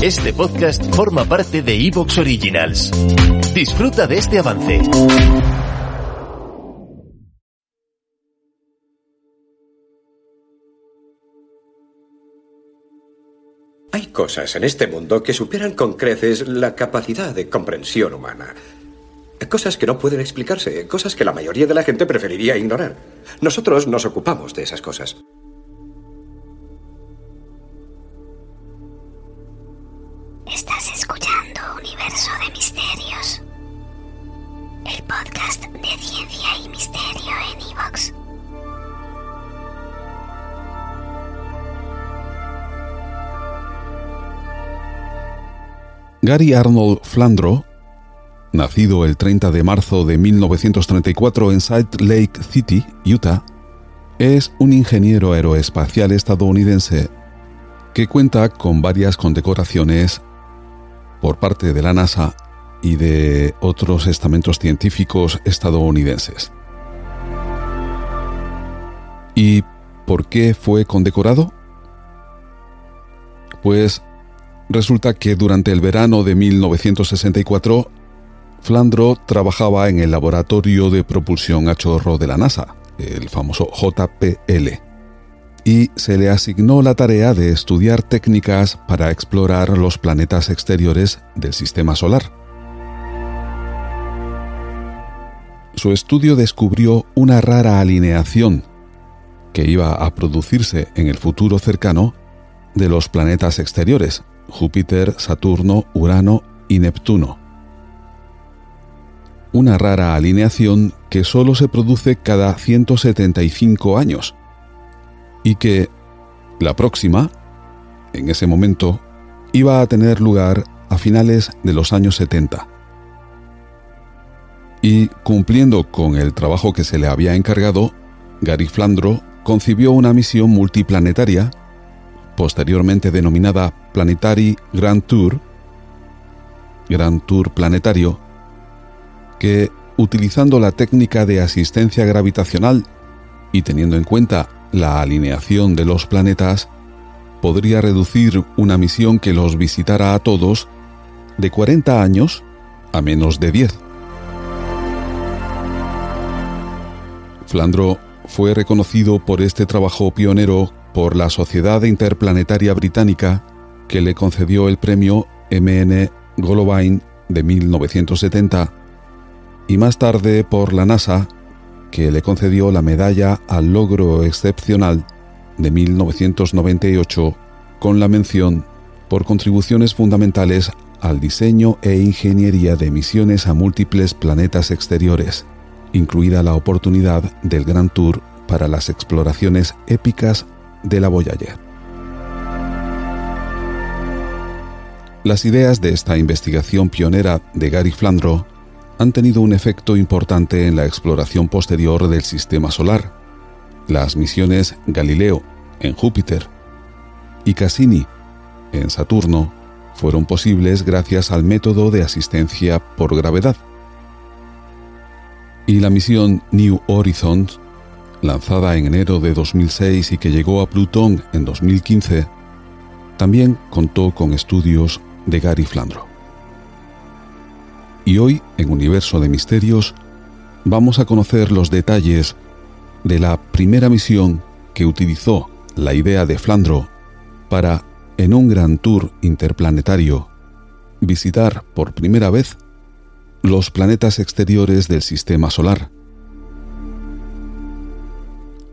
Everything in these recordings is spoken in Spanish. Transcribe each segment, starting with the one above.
Este podcast forma parte de Evox Originals. Disfruta de este avance. Hay cosas en este mundo que superan con creces la capacidad de comprensión humana. Cosas que no pueden explicarse, cosas que la mayoría de la gente preferiría ignorar. Nosotros nos ocupamos de esas cosas. Estás escuchando Universo de Misterios, el podcast de ciencia y misterio en Evox. Gary Arnold Flandro, nacido el 30 de marzo de 1934 en Salt Lake City, Utah, es un ingeniero aeroespacial estadounidense que cuenta con varias condecoraciones por parte de la NASA y de otros estamentos científicos estadounidenses. ¿Y por qué fue condecorado? Pues resulta que durante el verano de 1964, Flandro trabajaba en el laboratorio de propulsión a chorro de la NASA, el famoso JPL y se le asignó la tarea de estudiar técnicas para explorar los planetas exteriores del Sistema Solar. Su estudio descubrió una rara alineación que iba a producirse en el futuro cercano de los planetas exteriores, Júpiter, Saturno, Urano y Neptuno. Una rara alineación que solo se produce cada 175 años y que la próxima, en ese momento, iba a tener lugar a finales de los años 70. Y cumpliendo con el trabajo que se le había encargado, Gary Flandro concibió una misión multiplanetaria, posteriormente denominada Planetary Grand Tour, Grand Tour Planetario, que, utilizando la técnica de asistencia gravitacional y teniendo en cuenta la alineación de los planetas podría reducir una misión que los visitara a todos de 40 años a menos de 10. Flandro fue reconocido por este trabajo pionero por la Sociedad Interplanetaria Británica, que le concedió el premio MN Golovine de 1970, y más tarde por la NASA, que le concedió la medalla al logro excepcional de 1998 con la mención por contribuciones fundamentales al diseño e ingeniería de misiones a múltiples planetas exteriores, incluida la oportunidad del Gran Tour para las exploraciones épicas de la Voyager. Las ideas de esta investigación pionera de Gary Flandro han tenido un efecto importante en la exploración posterior del sistema solar. Las misiones Galileo en Júpiter y Cassini en Saturno fueron posibles gracias al método de asistencia por gravedad. Y la misión New Horizons, lanzada en enero de 2006 y que llegó a Plutón en 2015, también contó con estudios de Gary Flandro. Y hoy, en Universo de Misterios, vamos a conocer los detalles de la primera misión que utilizó la idea de Flandro para, en un gran tour interplanetario, visitar por primera vez los planetas exteriores del Sistema Solar.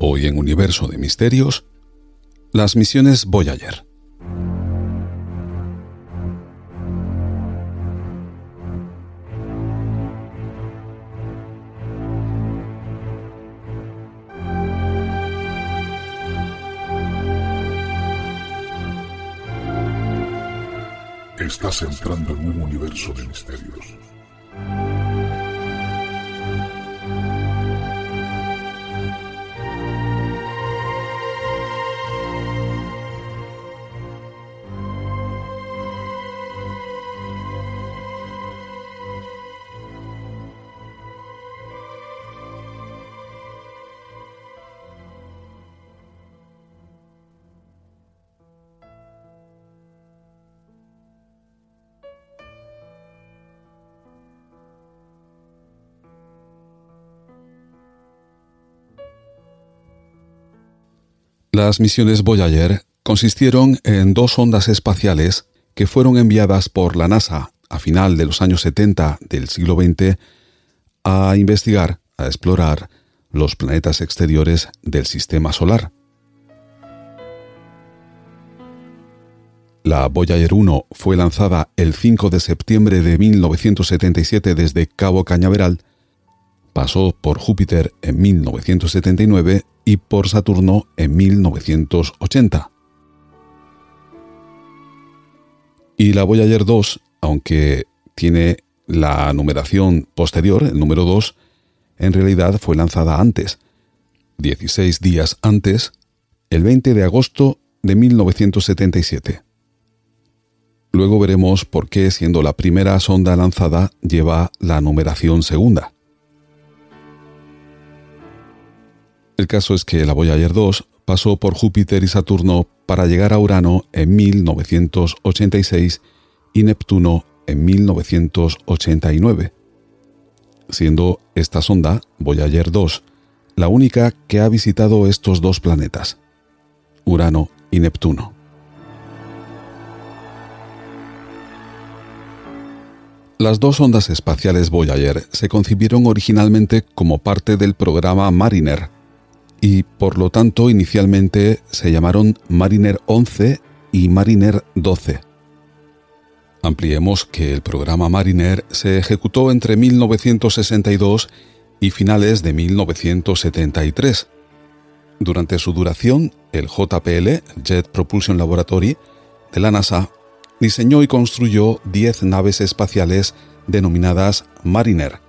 Hoy en Universo de Misterios, las misiones Voyager. Estás entrando en un universo de misterios. Las misiones Voyager consistieron en dos ondas espaciales que fueron enviadas por la NASA a final de los años 70 del siglo XX a investigar, a explorar los planetas exteriores del Sistema Solar. La Voyager 1 fue lanzada el 5 de septiembre de 1977 desde Cabo Cañaveral, pasó por Júpiter en 1979 y por Saturno en 1980. Y la Voyager 2, aunque tiene la numeración posterior, el número 2, en realidad fue lanzada antes, 16 días antes, el 20 de agosto de 1977. Luego veremos por qué, siendo la primera sonda lanzada, lleva la numeración segunda. El caso es que la Voyager 2 pasó por Júpiter y Saturno para llegar a Urano en 1986 y Neptuno en 1989, siendo esta sonda, Voyager 2, la única que ha visitado estos dos planetas, Urano y Neptuno. Las dos ondas espaciales Voyager se concibieron originalmente como parte del programa Mariner, y por lo tanto inicialmente se llamaron Mariner 11 y Mariner 12. Ampliemos que el programa Mariner se ejecutó entre 1962 y finales de 1973. Durante su duración, el JPL, Jet Propulsion Laboratory, de la NASA, diseñó y construyó 10 naves espaciales denominadas Mariner,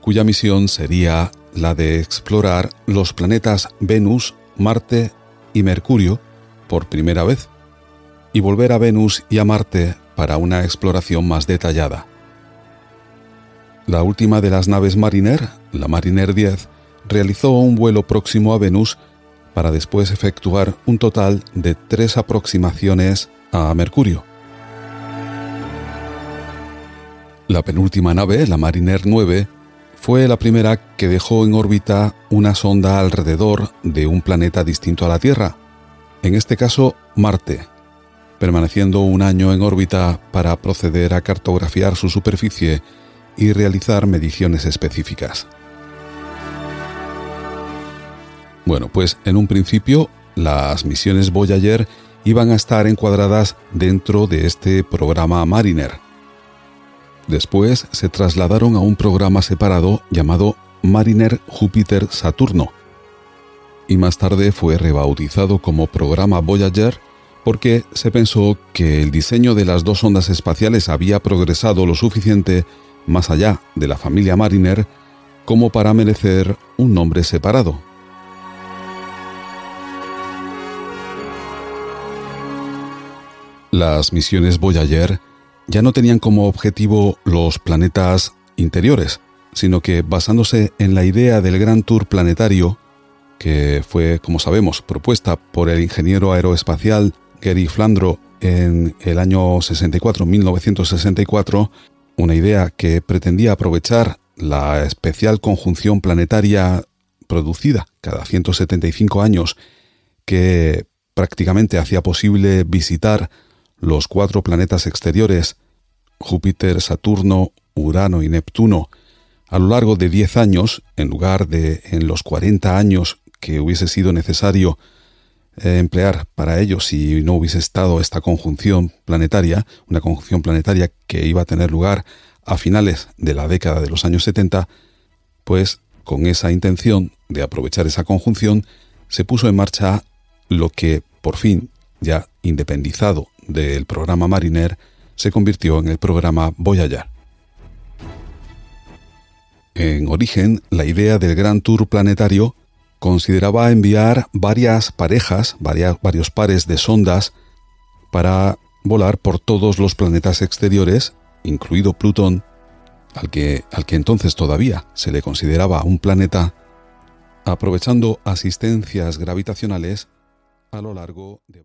cuya misión sería la de explorar los planetas Venus, Marte y Mercurio por primera vez, y volver a Venus y a Marte para una exploración más detallada. La última de las naves Mariner, la Mariner 10, realizó un vuelo próximo a Venus para después efectuar un total de tres aproximaciones a Mercurio. La penúltima nave, la Mariner 9, fue la primera que dejó en órbita una sonda alrededor de un planeta distinto a la Tierra, en este caso Marte, permaneciendo un año en órbita para proceder a cartografiar su superficie y realizar mediciones específicas. Bueno, pues en un principio las misiones Voyager iban a estar encuadradas dentro de este programa Mariner, Después se trasladaron a un programa separado llamado Mariner Júpiter Saturno, y más tarde fue rebautizado como programa Voyager porque se pensó que el diseño de las dos ondas espaciales había progresado lo suficiente más allá de la familia Mariner como para merecer un nombre separado. Las misiones Voyager ya no tenían como objetivo los planetas interiores, sino que basándose en la idea del Gran Tour Planetario, que fue, como sabemos, propuesta por el ingeniero aeroespacial Gary Flandro en el año 64, 1964, una idea que pretendía aprovechar la especial conjunción planetaria producida cada 175 años que prácticamente hacía posible visitar los cuatro planetas exteriores, Júpiter, Saturno, Urano y Neptuno, a lo largo de 10 años, en lugar de en los 40 años que hubiese sido necesario eh, emplear para ello si no hubiese estado esta conjunción planetaria, una conjunción planetaria que iba a tener lugar a finales de la década de los años 70, pues con esa intención de aprovechar esa conjunción se puso en marcha lo que por fin, ya independizado del programa Mariner, se convirtió en el programa Voyager. En origen, la idea del Gran Tour planetario consideraba enviar varias parejas, varios pares de sondas para volar por todos los planetas exteriores, incluido Plutón, al que, al que entonces todavía se le consideraba un planeta, aprovechando asistencias gravitacionales a lo largo de...